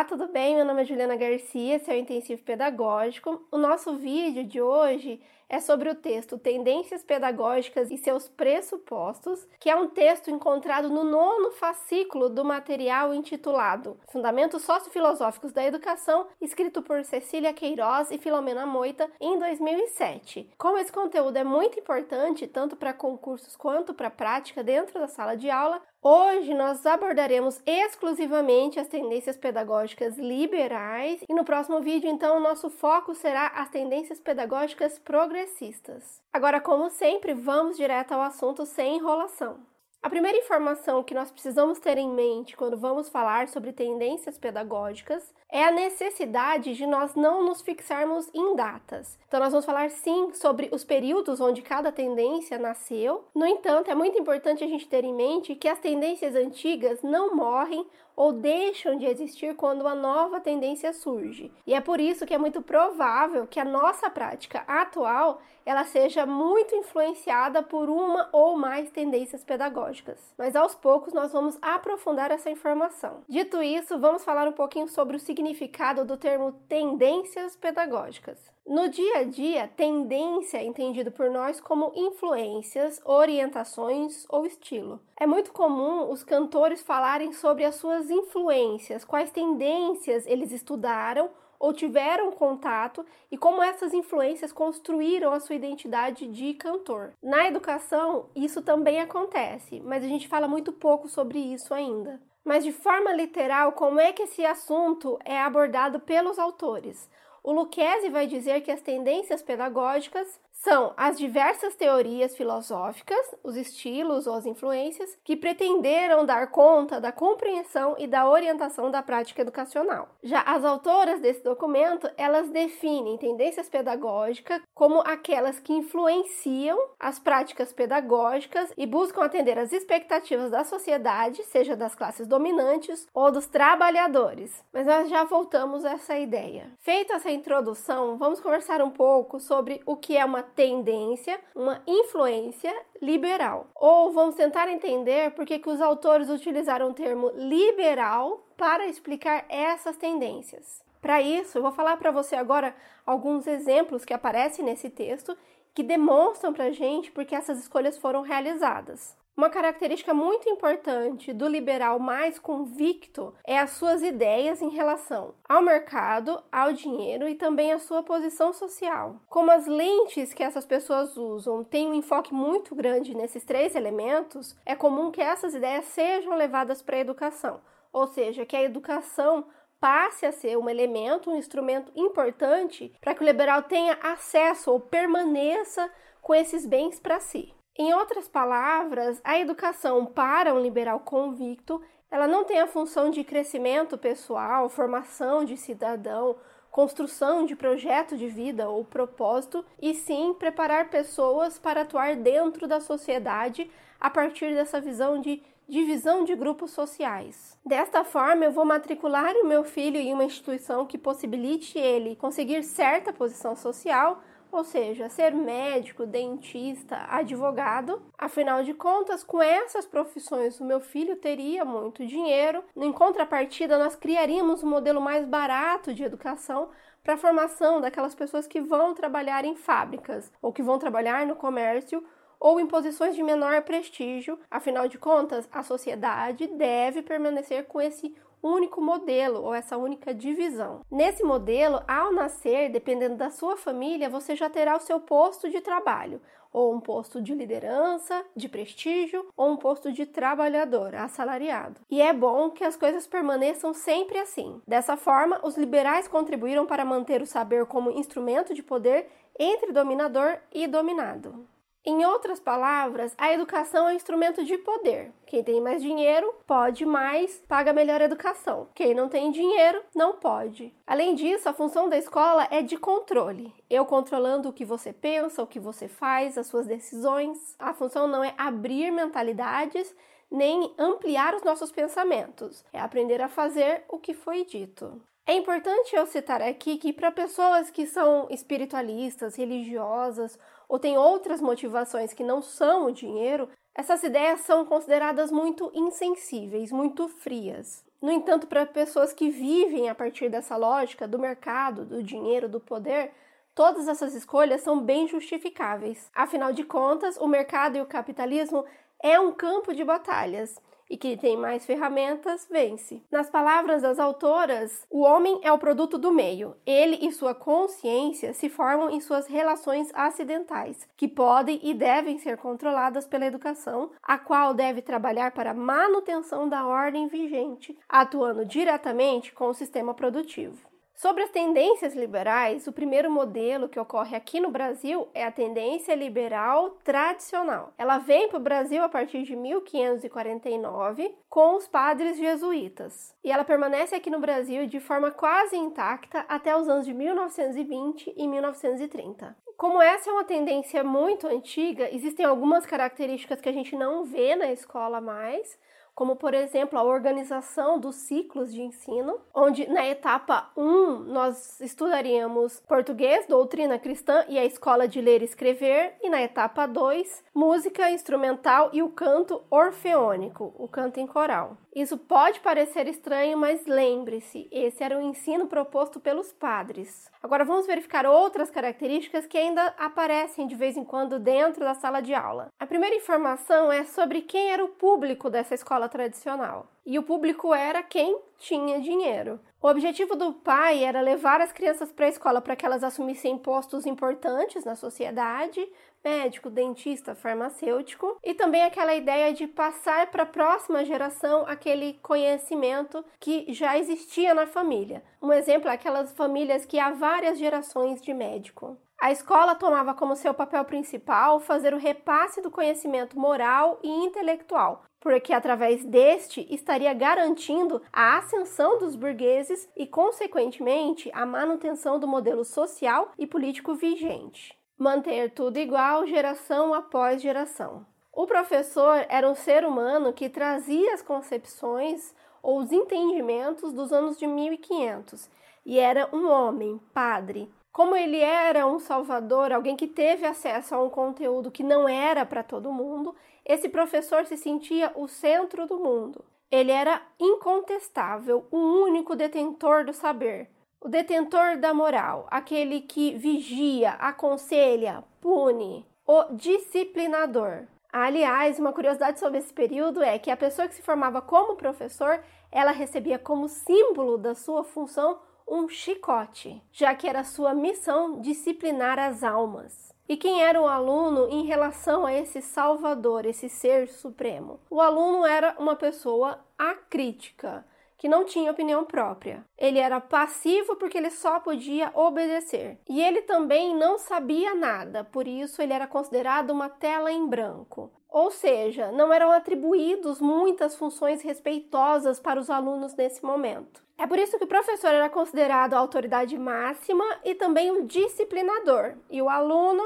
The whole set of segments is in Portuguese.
Olá, tudo bem? Meu nome é Juliana Garcia, esse é Intensivo Pedagógico. O nosso vídeo de hoje é sobre o texto Tendências Pedagógicas e seus Pressupostos, que é um texto encontrado no nono fascículo do material intitulado Fundamentos Sociofilosóficos da Educação, escrito por Cecília Queiroz e Filomena Moita em 2007. Como esse conteúdo é muito importante tanto para concursos quanto para prática dentro da sala de aula, Hoje nós abordaremos exclusivamente as tendências pedagógicas liberais e no próximo vídeo, então, o nosso foco será as tendências pedagógicas progressistas. Agora, como sempre, vamos direto ao assunto sem enrolação. A primeira informação que nós precisamos ter em mente quando vamos falar sobre tendências pedagógicas é a necessidade de nós não nos fixarmos em datas. Então, nós vamos falar sim sobre os períodos onde cada tendência nasceu. No entanto, é muito importante a gente ter em mente que as tendências antigas não morrem ou deixam de existir quando uma nova tendência surge. E é por isso que é muito provável que a nossa prática atual ela seja muito influenciada por uma ou mais tendências pedagógicas. Mas aos poucos nós vamos aprofundar essa informação. Dito isso, vamos falar um pouquinho sobre o significado do termo tendências pedagógicas. No dia a dia, tendência é entendido por nós como influências, orientações ou estilo. É muito comum os cantores falarem sobre as suas influências, quais tendências eles estudaram ou tiveram contato e como essas influências construíram a sua identidade de cantor. Na educação, isso também acontece, mas a gente fala muito pouco sobre isso ainda. Mas de forma literal, como é que esse assunto é abordado pelos autores? O Lucchesi vai dizer que as tendências pedagógicas são as diversas teorias filosóficas, os estilos ou as influências que pretenderam dar conta da compreensão e da orientação da prática educacional. Já as autoras desse documento, elas definem tendências pedagógicas como aquelas que influenciam as práticas pedagógicas e buscam atender às expectativas da sociedade, seja das classes dominantes ou dos trabalhadores. Mas nós já voltamos a essa ideia. Feita essa introdução, vamos conversar um pouco sobre o que é uma tendência, uma influência liberal. Ou vamos tentar entender por que, que os autores utilizaram o termo liberal para explicar essas tendências. Para isso, eu vou falar para você agora alguns exemplos que aparecem nesse texto que demonstram para a gente porque essas escolhas foram realizadas. Uma característica muito importante do liberal mais convicto é as suas ideias em relação ao mercado, ao dinheiro e também a sua posição social. Como as lentes que essas pessoas usam têm um enfoque muito grande nesses três elementos, é comum que essas ideias sejam levadas para a educação, ou seja, que a educação passe a ser um elemento, um instrumento importante para que o liberal tenha acesso ou permaneça com esses bens para si. Em outras palavras, a educação para um liberal convicto, ela não tem a função de crescimento pessoal, formação de cidadão, construção de projeto de vida ou propósito, e sim preparar pessoas para atuar dentro da sociedade a partir dessa visão de divisão de grupos sociais. Desta forma, eu vou matricular o meu filho em uma instituição que possibilite ele conseguir certa posição social ou seja, ser médico, dentista, advogado. Afinal de contas, com essas profissões, o meu filho teria muito dinheiro. Em contrapartida, nós criaríamos um modelo mais barato de educação para a formação daquelas pessoas que vão trabalhar em fábricas ou que vão trabalhar no comércio ou em posições de menor prestígio. Afinal de contas, a sociedade deve permanecer com esse único modelo ou essa única divisão. Nesse modelo, ao nascer, dependendo da sua família, você já terá o seu posto de trabalho, ou um posto de liderança, de prestígio, ou um posto de trabalhador, assalariado. E é bom que as coisas permaneçam sempre assim. Dessa forma, os liberais contribuíram para manter o saber como instrumento de poder entre dominador e dominado. Em outras palavras, a educação é um instrumento de poder. Quem tem mais dinheiro pode mais, paga melhor educação. Quem não tem dinheiro não pode. Além disso, a função da escola é de controle. Eu controlando o que você pensa, o que você faz, as suas decisões. A função não é abrir mentalidades nem ampliar os nossos pensamentos, é aprender a fazer o que foi dito. É importante eu citar aqui que para pessoas que são espiritualistas, religiosas ou têm outras motivações que não são o dinheiro, essas ideias são consideradas muito insensíveis, muito frias. No entanto, para pessoas que vivem a partir dessa lógica do mercado, do dinheiro, do poder, todas essas escolhas são bem justificáveis. Afinal de contas, o mercado e o capitalismo é um campo de batalhas e que tem mais ferramentas vence. Nas palavras das autoras, o homem é o produto do meio. Ele e sua consciência se formam em suas relações acidentais, que podem e devem ser controladas pela educação, a qual deve trabalhar para a manutenção da ordem vigente, atuando diretamente com o sistema produtivo. Sobre as tendências liberais, o primeiro modelo que ocorre aqui no Brasil é a tendência liberal tradicional. Ela vem para o Brasil a partir de 1549 com os padres jesuítas e ela permanece aqui no Brasil de forma quase intacta até os anos de 1920 e 1930. Como essa é uma tendência muito antiga, existem algumas características que a gente não vê na escola mais, como por exemplo a organização dos ciclos de ensino, onde na etapa 1 nós estudaríamos português, doutrina cristã e a escola de ler e escrever, e na etapa 2, música instrumental e o canto orfeônico, o canto em coral. Isso pode parecer estranho, mas lembre-se, esse era o ensino proposto pelos padres. Agora vamos verificar outras características que ainda aparecem de vez em quando dentro da sala de aula. A primeira informação é sobre quem era o público dessa escola tradicional. E o público era quem tinha dinheiro. O objetivo do pai era levar as crianças para a escola para que elas assumissem postos importantes na sociedade, médico, dentista, farmacêutico, e também aquela ideia de passar para a próxima geração aquele conhecimento que já existia na família. Um exemplo é aquelas famílias que há várias gerações de médico. A escola tomava como seu papel principal fazer o repasse do conhecimento moral e intelectual, porque através deste estaria garantindo a ascensão dos burgueses e, consequentemente, a manutenção do modelo social e político vigente manter tudo igual geração após geração. O professor era um ser humano que trazia as concepções ou os entendimentos dos anos de 1500 e era um homem, padre. Como ele era um salvador, alguém que teve acesso a um conteúdo que não era para todo mundo, esse professor se sentia o centro do mundo. Ele era incontestável, o único detentor do saber o detentor da moral, aquele que vigia, aconselha, pune, o disciplinador. Aliás, uma curiosidade sobre esse período é que a pessoa que se formava como professor, ela recebia como símbolo da sua função um chicote, já que era sua missão disciplinar as almas. E quem era o aluno em relação a esse Salvador, esse ser supremo? O aluno era uma pessoa acrítica, que não tinha opinião própria. Ele era passivo porque ele só podia obedecer. E ele também não sabia nada, por isso ele era considerado uma tela em branco. Ou seja, não eram atribuídos muitas funções respeitosas para os alunos nesse momento. É por isso que o professor era considerado a autoridade máxima e também o disciplinador, e o aluno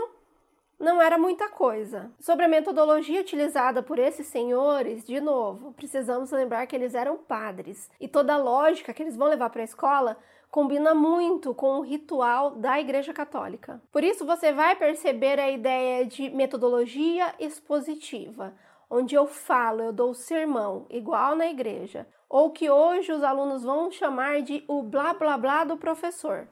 não era muita coisa. Sobre a metodologia utilizada por esses senhores, de novo, precisamos lembrar que eles eram padres e toda a lógica que eles vão levar para a escola combina muito com o ritual da Igreja Católica. Por isso você vai perceber a ideia de metodologia expositiva, onde eu falo, eu dou o sermão, igual na igreja, ou que hoje os alunos vão chamar de o blá blá blá do professor.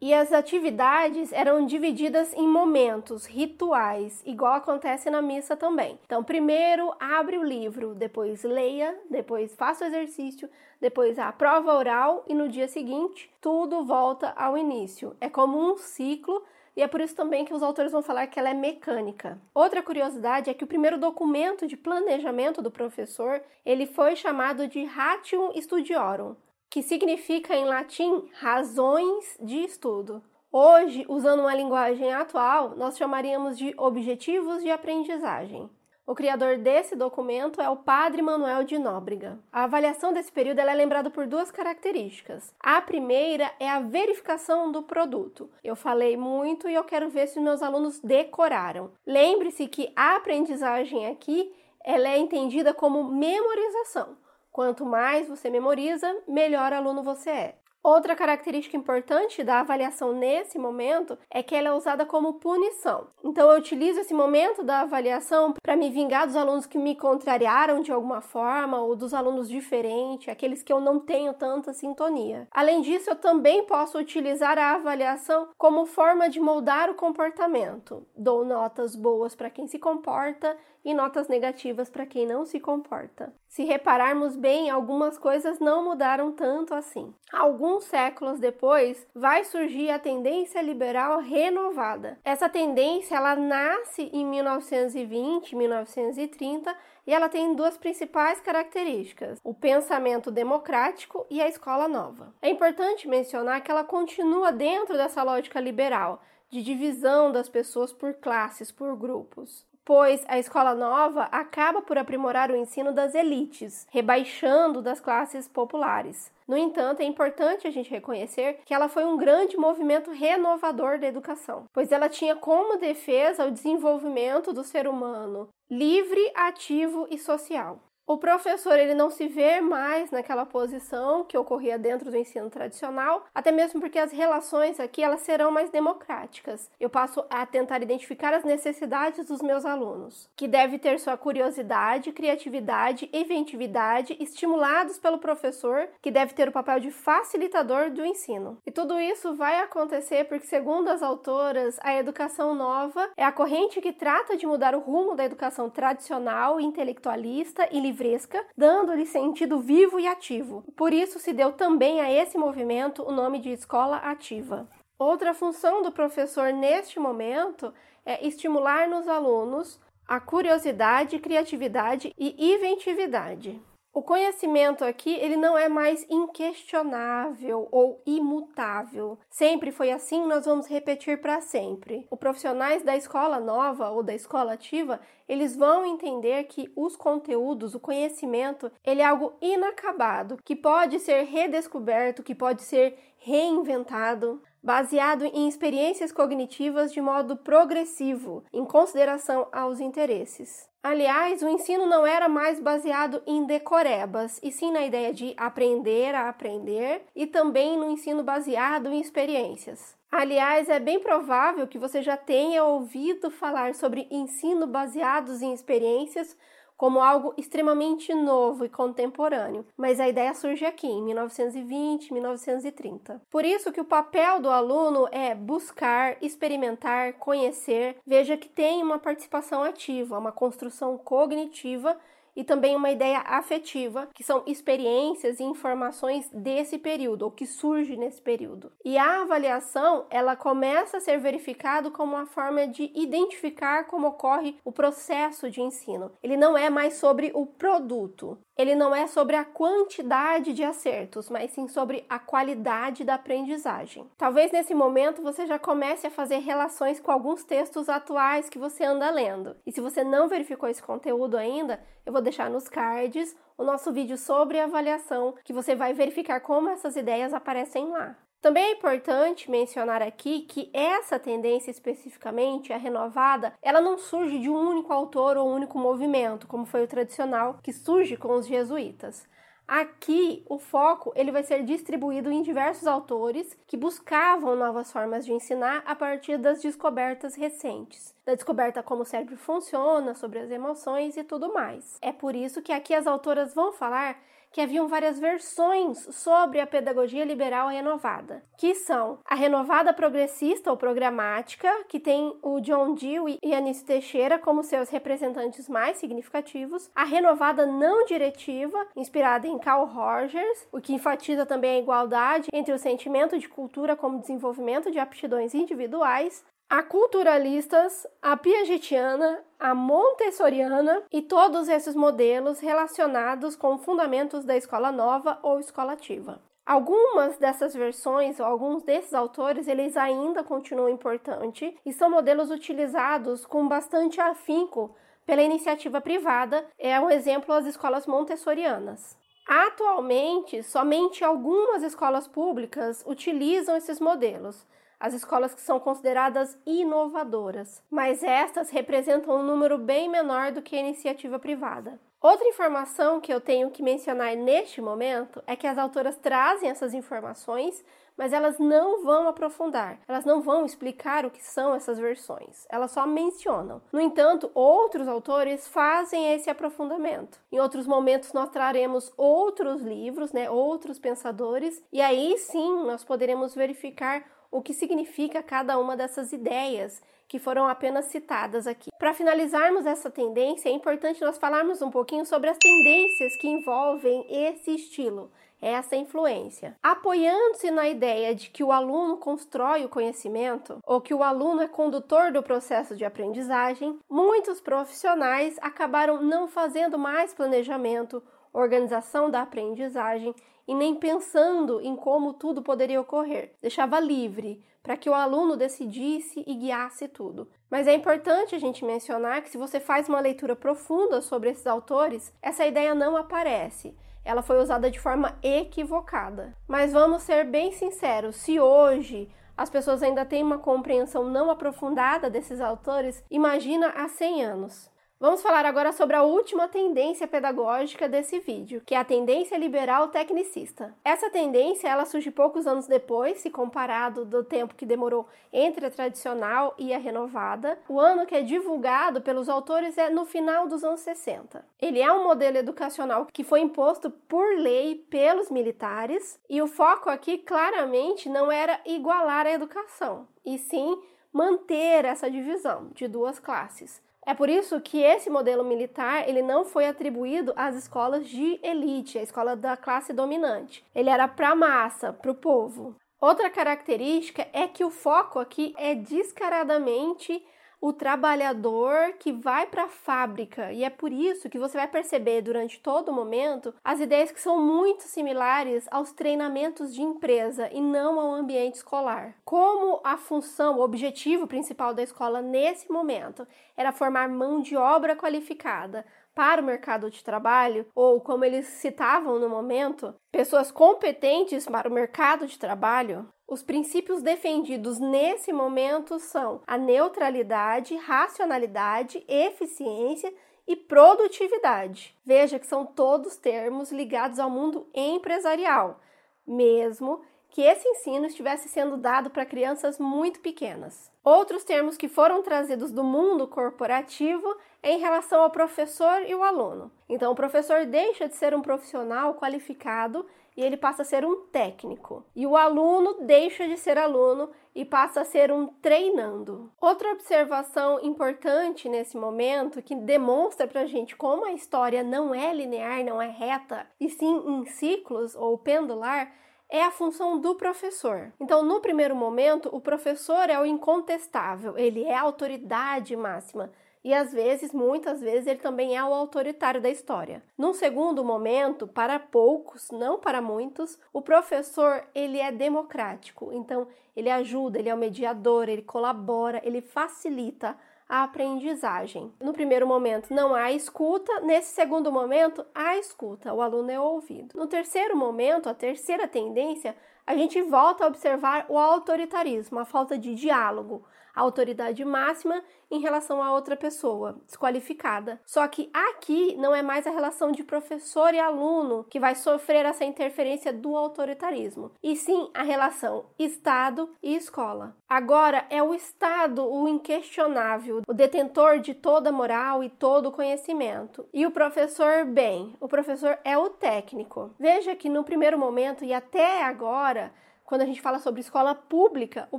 E as atividades eram divididas em momentos, rituais, igual acontece na missa também. Então, primeiro abre o livro, depois leia, depois faça o exercício, depois a prova oral e no dia seguinte tudo volta ao início. É como um ciclo e é por isso também que os autores vão falar que ela é mecânica. Outra curiosidade é que o primeiro documento de planejamento do professor, ele foi chamado de Ratium Studiorum, que significa em latim razões de estudo. Hoje, usando uma linguagem atual, nós chamaríamos de objetivos de aprendizagem. O criador desse documento é o padre Manuel de Nóbrega. A avaliação desse período é lembrada por duas características. A primeira é a verificação do produto. Eu falei muito e eu quero ver se meus alunos decoraram. Lembre-se que a aprendizagem aqui ela é entendida como memorização. Quanto mais você memoriza, melhor aluno você é. Outra característica importante da avaliação nesse momento é que ela é usada como punição. Então eu utilizo esse momento da avaliação para me vingar dos alunos que me contrariaram de alguma forma ou dos alunos diferentes, aqueles que eu não tenho tanta sintonia. Além disso, eu também posso utilizar a avaliação como forma de moldar o comportamento. Dou notas boas para quem se comporta e notas negativas para quem não se comporta. Se repararmos bem, algumas coisas não mudaram tanto assim. Alguns séculos depois, vai surgir a tendência liberal renovada. Essa tendência ela nasce em 1920, 1930 e ela tem duas principais características: o pensamento democrático e a escola nova. É importante mencionar que ela continua dentro dessa lógica liberal de divisão das pessoas por classes, por grupos pois a escola nova acaba por aprimorar o ensino das elites, rebaixando das classes populares. No entanto, é importante a gente reconhecer que ela foi um grande movimento renovador da educação, pois ela tinha como defesa o desenvolvimento do ser humano livre, ativo e social. O professor ele não se vê mais naquela posição que ocorria dentro do ensino tradicional, até mesmo porque as relações aqui elas serão mais democráticas. Eu passo a tentar identificar as necessidades dos meus alunos, que deve ter sua curiosidade, criatividade, inventividade estimulados pelo professor, que deve ter o papel de facilitador do ensino. E tudo isso vai acontecer porque, segundo as autoras, a educação nova é a corrente que trata de mudar o rumo da educação tradicional, intelectualista e livre fresca, dando-lhe sentido vivo e ativo. Por isso se deu também a esse movimento o nome de escola ativa. Outra função do professor neste momento é estimular nos alunos a curiosidade, criatividade e inventividade. O conhecimento aqui, ele não é mais inquestionável ou imutável. Sempre foi assim, nós vamos repetir para sempre. Os profissionais da escola nova ou da escola ativa, eles vão entender que os conteúdos, o conhecimento, ele é algo inacabado, que pode ser redescoberto, que pode ser reinventado baseado em experiências cognitivas de modo progressivo, em consideração aos interesses. Aliás, o ensino não era mais baseado em decorebas, e sim na ideia de aprender a aprender e também no ensino baseado em experiências. Aliás, é bem provável que você já tenha ouvido falar sobre ensino baseados em experiências como algo extremamente novo e contemporâneo, mas a ideia surge aqui em 1920, 1930. Por isso que o papel do aluno é buscar, experimentar, conhecer. Veja que tem uma participação ativa, uma construção cognitiva e também uma ideia afetiva, que são experiências e informações desse período, ou que surge nesse período. E a avaliação, ela começa a ser verificado como uma forma de identificar como ocorre o processo de ensino. Ele não é mais sobre o produto, ele não é sobre a quantidade de acertos, mas sim sobre a qualidade da aprendizagem. Talvez nesse momento você já comece a fazer relações com alguns textos atuais que você anda lendo. E se você não verificou esse conteúdo ainda, eu vou deixar nos cards o nosso vídeo sobre avaliação, que você vai verificar como essas ideias aparecem lá. Também é importante mencionar aqui que essa tendência especificamente, a renovada, ela não surge de um único autor ou um único movimento, como foi o tradicional que surge com os jesuítas. Aqui, o foco ele vai ser distribuído em diversos autores que buscavam novas formas de ensinar a partir das descobertas recentes, da descoberta como o cérebro funciona, sobre as emoções e tudo mais. É por isso que aqui as autoras vão falar que haviam várias versões sobre a pedagogia liberal renovada, que são a renovada progressista ou programática, que tem o John Dewey e Anísio Teixeira como seus representantes mais significativos, a renovada não diretiva, inspirada em Carl Rogers, o que enfatiza também a igualdade entre o sentimento de cultura como desenvolvimento de aptidões individuais, a culturalistas, a piagetiana, a montessoriana e todos esses modelos relacionados com fundamentos da escola nova ou escola ativa. Algumas dessas versões, ou alguns desses autores, eles ainda continuam importantes e são modelos utilizados com bastante afinco pela iniciativa privada, é um exemplo as escolas montessorianas. Atualmente, somente algumas escolas públicas utilizam esses modelos, as escolas que são consideradas inovadoras, mas estas representam um número bem menor do que a iniciativa privada. Outra informação que eu tenho que mencionar neste momento é que as autoras trazem essas informações, mas elas não vão aprofundar, elas não vão explicar o que são essas versões, elas só mencionam. No entanto, outros autores fazem esse aprofundamento. Em outros momentos, nós traremos outros livros, né, outros pensadores, e aí sim nós poderemos verificar o que significa cada uma dessas ideias que foram apenas citadas aqui. Para finalizarmos essa tendência, é importante nós falarmos um pouquinho sobre as tendências que envolvem esse estilo, essa influência. Apoiando-se na ideia de que o aluno constrói o conhecimento ou que o aluno é condutor do processo de aprendizagem, muitos profissionais acabaram não fazendo mais planejamento, organização da aprendizagem e nem pensando em como tudo poderia ocorrer. Deixava livre para que o aluno decidisse e guiasse tudo. Mas é importante a gente mencionar que se você faz uma leitura profunda sobre esses autores, essa ideia não aparece. Ela foi usada de forma equivocada. Mas vamos ser bem sinceros, se hoje as pessoas ainda têm uma compreensão não aprofundada desses autores, imagina há 100 anos. Vamos falar agora sobre a última tendência pedagógica desse vídeo, que é a tendência liberal tecnicista. Essa tendência ela surge poucos anos depois, se comparado do tempo que demorou entre a tradicional e a renovada. O ano que é divulgado pelos autores é no final dos anos 60. Ele é um modelo educacional que foi imposto por lei pelos militares e o foco aqui claramente não era igualar a educação, e sim manter essa divisão de duas classes. É por isso que esse modelo militar ele não foi atribuído às escolas de elite, a escola da classe dominante. Ele era para a massa, para o povo. Outra característica é que o foco aqui é descaradamente o trabalhador que vai para a fábrica. E é por isso que você vai perceber durante todo o momento as ideias que são muito similares aos treinamentos de empresa e não ao ambiente escolar. Como a função, o objetivo principal da escola nesse momento era formar mão de obra qualificada para o mercado de trabalho, ou como eles citavam no momento, pessoas competentes para o mercado de trabalho, os princípios defendidos nesse momento são a neutralidade, racionalidade, eficiência e produtividade. Veja que são todos termos ligados ao mundo empresarial, mesmo que esse ensino estivesse sendo dado para crianças muito pequenas. Outros termos que foram trazidos do mundo corporativo é em relação ao professor e o aluno. Então, o professor deixa de ser um profissional qualificado e ele passa a ser um técnico. E o aluno deixa de ser aluno e passa a ser um treinando. Outra observação importante nesse momento que demonstra pra gente como a história não é linear, não é reta, e sim em ciclos ou pendular, é a função do professor. Então, no primeiro momento, o professor é o incontestável, ele é a autoridade máxima. E às vezes, muitas vezes, ele também é o autoritário da história. Num segundo momento, para poucos, não para muitos, o professor ele é democrático. Então, ele ajuda, ele é o mediador, ele colabora, ele facilita a aprendizagem. No primeiro momento não há escuta, nesse segundo momento há escuta, o aluno é ouvido. No terceiro momento, a terceira tendência, a gente volta a observar o autoritarismo, a falta de diálogo, a autoridade máxima em relação a outra pessoa, desqualificada. Só que aqui não é mais a relação de professor e aluno que vai sofrer essa interferência do autoritarismo, e sim a relação Estado e escola. Agora é o Estado o inquestionável, o detentor de toda moral e todo conhecimento. E o professor, bem, o professor é o técnico. Veja que no primeiro momento e até agora, quando a gente fala sobre escola pública, o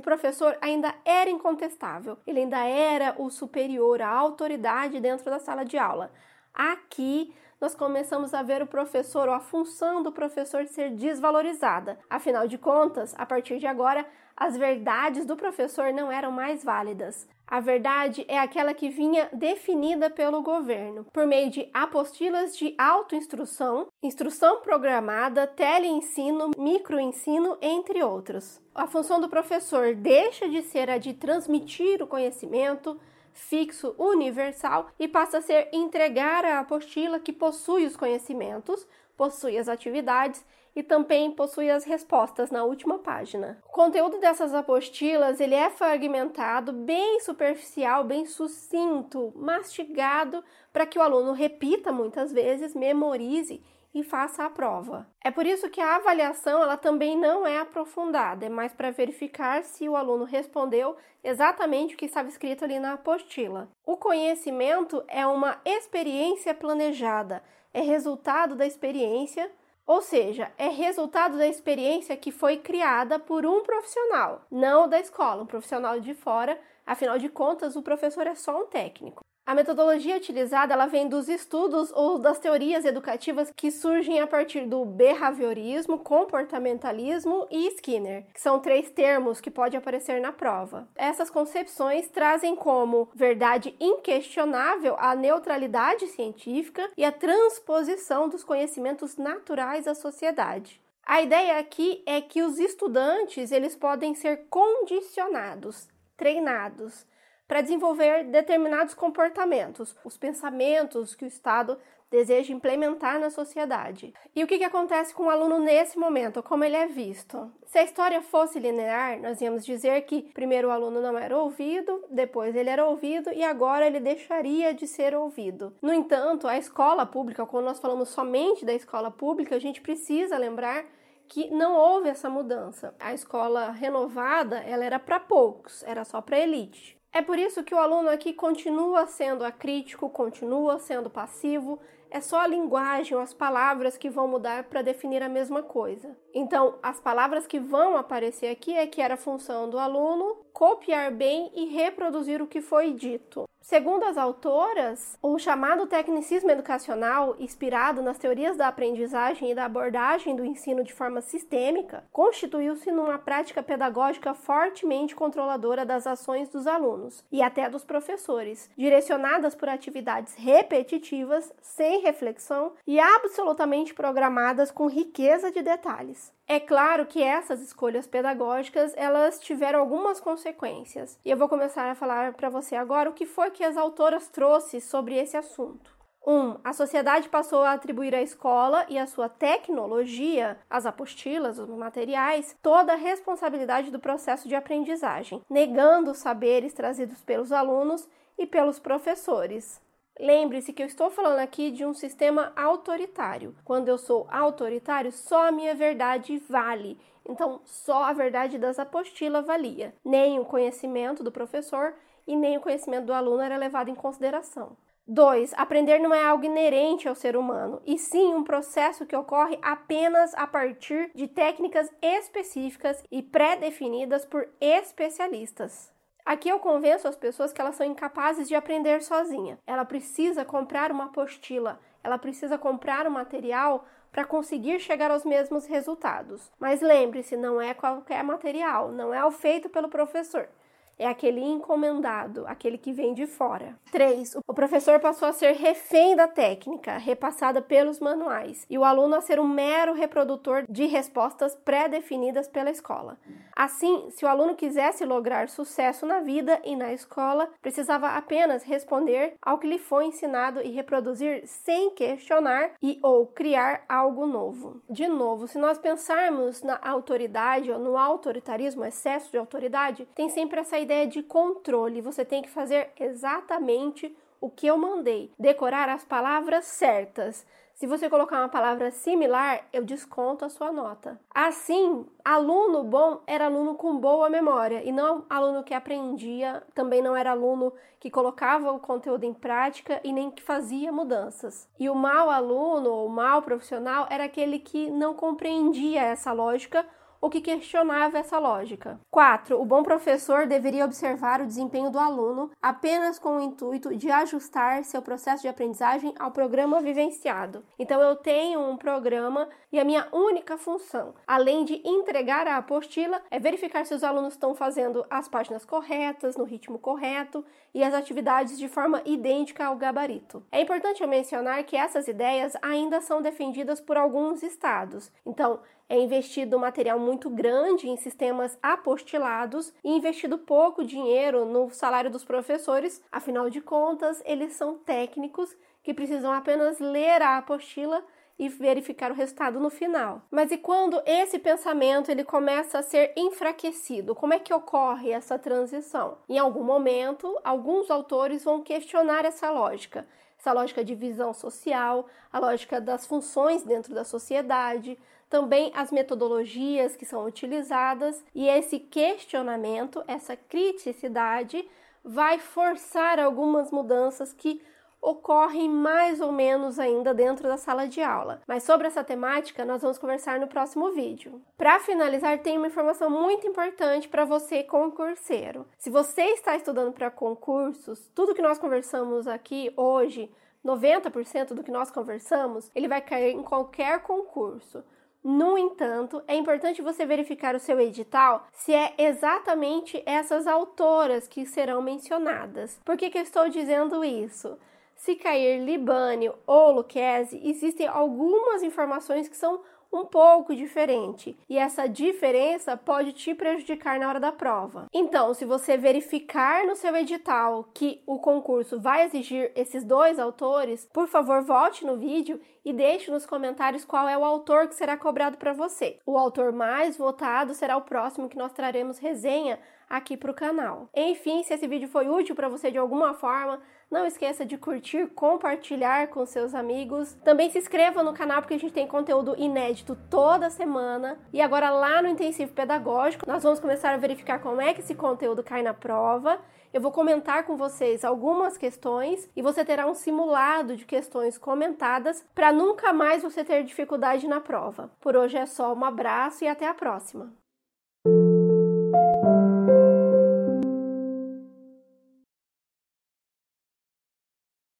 professor ainda era incontestável, ele ainda era o superior, a autoridade dentro da sala de aula. Aqui nós começamos a ver o professor ou a função do professor ser desvalorizada. Afinal de contas, a partir de agora, as verdades do professor não eram mais válidas. A verdade é aquela que vinha definida pelo governo por meio de apostilas de autoinstrução, instrução programada, teleensino, microensino, entre outros. A função do professor deixa de ser a de transmitir o conhecimento fixo universal e passa a ser entregar a apostila que possui os conhecimentos, possui as atividades e também possui as respostas na última página. O conteúdo dessas apostilas ele é fragmentado, bem superficial, bem sucinto, mastigado para que o aluno repita muitas vezes, memorize e faça a prova. É por isso que a avaliação ela também não é aprofundada, é mais para verificar se o aluno respondeu exatamente o que estava escrito ali na apostila. O conhecimento é uma experiência planejada, é resultado da experiência, ou seja, é resultado da experiência que foi criada por um profissional, não da escola, um profissional de fora, afinal de contas, o professor é só um técnico. A metodologia utilizada ela vem dos estudos ou das teorias educativas que surgem a partir do behaviorismo, comportamentalismo e Skinner, que são três termos que podem aparecer na prova. Essas concepções trazem como verdade inquestionável a neutralidade científica e a transposição dos conhecimentos naturais à sociedade. A ideia aqui é que os estudantes eles podem ser condicionados, treinados para desenvolver determinados comportamentos, os pensamentos que o Estado deseja implementar na sociedade. E o que, que acontece com o aluno nesse momento, como ele é visto? Se a história fosse linear, nós íamos dizer que primeiro o aluno não era ouvido, depois ele era ouvido e agora ele deixaria de ser ouvido. No entanto, a escola pública, quando nós falamos somente da escola pública, a gente precisa lembrar que não houve essa mudança. A escola renovada, ela era para poucos, era só para elite. É por isso que o aluno aqui continua sendo acrítico, continua sendo passivo, é só a linguagem as palavras que vão mudar para definir a mesma coisa. Então, as palavras que vão aparecer aqui é que era função do aluno copiar bem e reproduzir o que foi dito. Segundo as autoras, o chamado tecnicismo educacional, inspirado nas teorias da aprendizagem e da abordagem do ensino de forma sistêmica, constituiu-se numa prática pedagógica fortemente controladora das ações dos alunos e até dos professores, direcionadas por atividades repetitivas, sem reflexão e absolutamente programadas com riqueza de detalhes. É claro que essas escolhas pedagógicas, elas tiveram algumas consequências. E eu vou começar a falar para você agora o que foi que as autoras trouxe sobre esse assunto. 1. Um, a sociedade passou a atribuir à escola e à sua tecnologia, as apostilas, os materiais, toda a responsabilidade do processo de aprendizagem, negando os saberes trazidos pelos alunos e pelos professores. Lembre-se que eu estou falando aqui de um sistema autoritário. Quando eu sou autoritário, só a minha verdade vale. Então, só a verdade das apostilas valia. Nem o conhecimento do professor e nem o conhecimento do aluno era levado em consideração. 2. Aprender não é algo inerente ao ser humano, e sim um processo que ocorre apenas a partir de técnicas específicas e pré-definidas por especialistas. Aqui eu convenço as pessoas que elas são incapazes de aprender sozinha. Ela precisa comprar uma apostila, ela precisa comprar o um material para conseguir chegar aos mesmos resultados. Mas lembre-se, não é qualquer material, não é o feito pelo professor é aquele encomendado, aquele que vem de fora. 3. O professor passou a ser refém da técnica repassada pelos manuais e o aluno a ser um mero reprodutor de respostas pré-definidas pela escola. Assim, se o aluno quisesse lograr sucesso na vida e na escola, precisava apenas responder ao que lhe foi ensinado e reproduzir sem questionar e ou criar algo novo. De novo, se nós pensarmos na autoridade ou no autoritarismo, excesso de autoridade, tem sempre essa ideia de controle. Você tem que fazer exatamente o que eu mandei, decorar as palavras certas. Se você colocar uma palavra similar, eu desconto a sua nota. Assim, aluno bom era aluno com boa memória e não aluno que aprendia, também não era aluno que colocava o conteúdo em prática e nem que fazia mudanças. E o mau aluno ou mau profissional era aquele que não compreendia essa lógica o que questionava essa lógica. 4. O bom professor deveria observar o desempenho do aluno apenas com o intuito de ajustar seu processo de aprendizagem ao programa vivenciado. Então, eu tenho um programa e a minha única função, além de entregar a apostila, é verificar se os alunos estão fazendo as páginas corretas, no ritmo correto e as atividades de forma idêntica ao gabarito. É importante mencionar que essas ideias ainda são defendidas por alguns estados. Então, é investido material muito grande em sistemas apostilados e investido pouco dinheiro no salário dos professores, afinal de contas, eles são técnicos que precisam apenas ler a apostila e verificar o resultado no final. Mas e quando esse pensamento ele começa a ser enfraquecido? Como é que ocorre essa transição? Em algum momento, alguns autores vão questionar essa lógica, essa lógica de visão social, a lógica das funções dentro da sociedade, também as metodologias que são utilizadas, e esse questionamento, essa criticidade, vai forçar algumas mudanças que ocorrem mais ou menos ainda dentro da sala de aula. Mas sobre essa temática nós vamos conversar no próximo vídeo. Para finalizar, tem uma informação muito importante para você concurseiro. Se você está estudando para concursos, tudo que nós conversamos aqui hoje, 90% do que nós conversamos, ele vai cair em qualquer concurso. No entanto, é importante você verificar o seu edital se é exatamente essas autoras que serão mencionadas. Por que, que eu estou dizendo isso? Se cair Libânio ou Lucchese, existem algumas informações que são um pouco diferente e essa diferença pode te prejudicar na hora da prova. Então, se você verificar no seu edital que o concurso vai exigir esses dois autores, por favor, volte no vídeo e deixe nos comentários qual é o autor que será cobrado para você. O autor mais votado será o próximo que nós traremos resenha aqui para o canal. Enfim, se esse vídeo foi útil para você de alguma forma, não esqueça de curtir, compartilhar com seus amigos. Também se inscreva no canal porque a gente tem conteúdo inédito toda semana. E agora lá no intensivo pedagógico, nós vamos começar a verificar como é que esse conteúdo cai na prova. Eu vou comentar com vocês algumas questões e você terá um simulado de questões comentadas para nunca mais você ter dificuldade na prova. Por hoje é só, um abraço e até a próxima.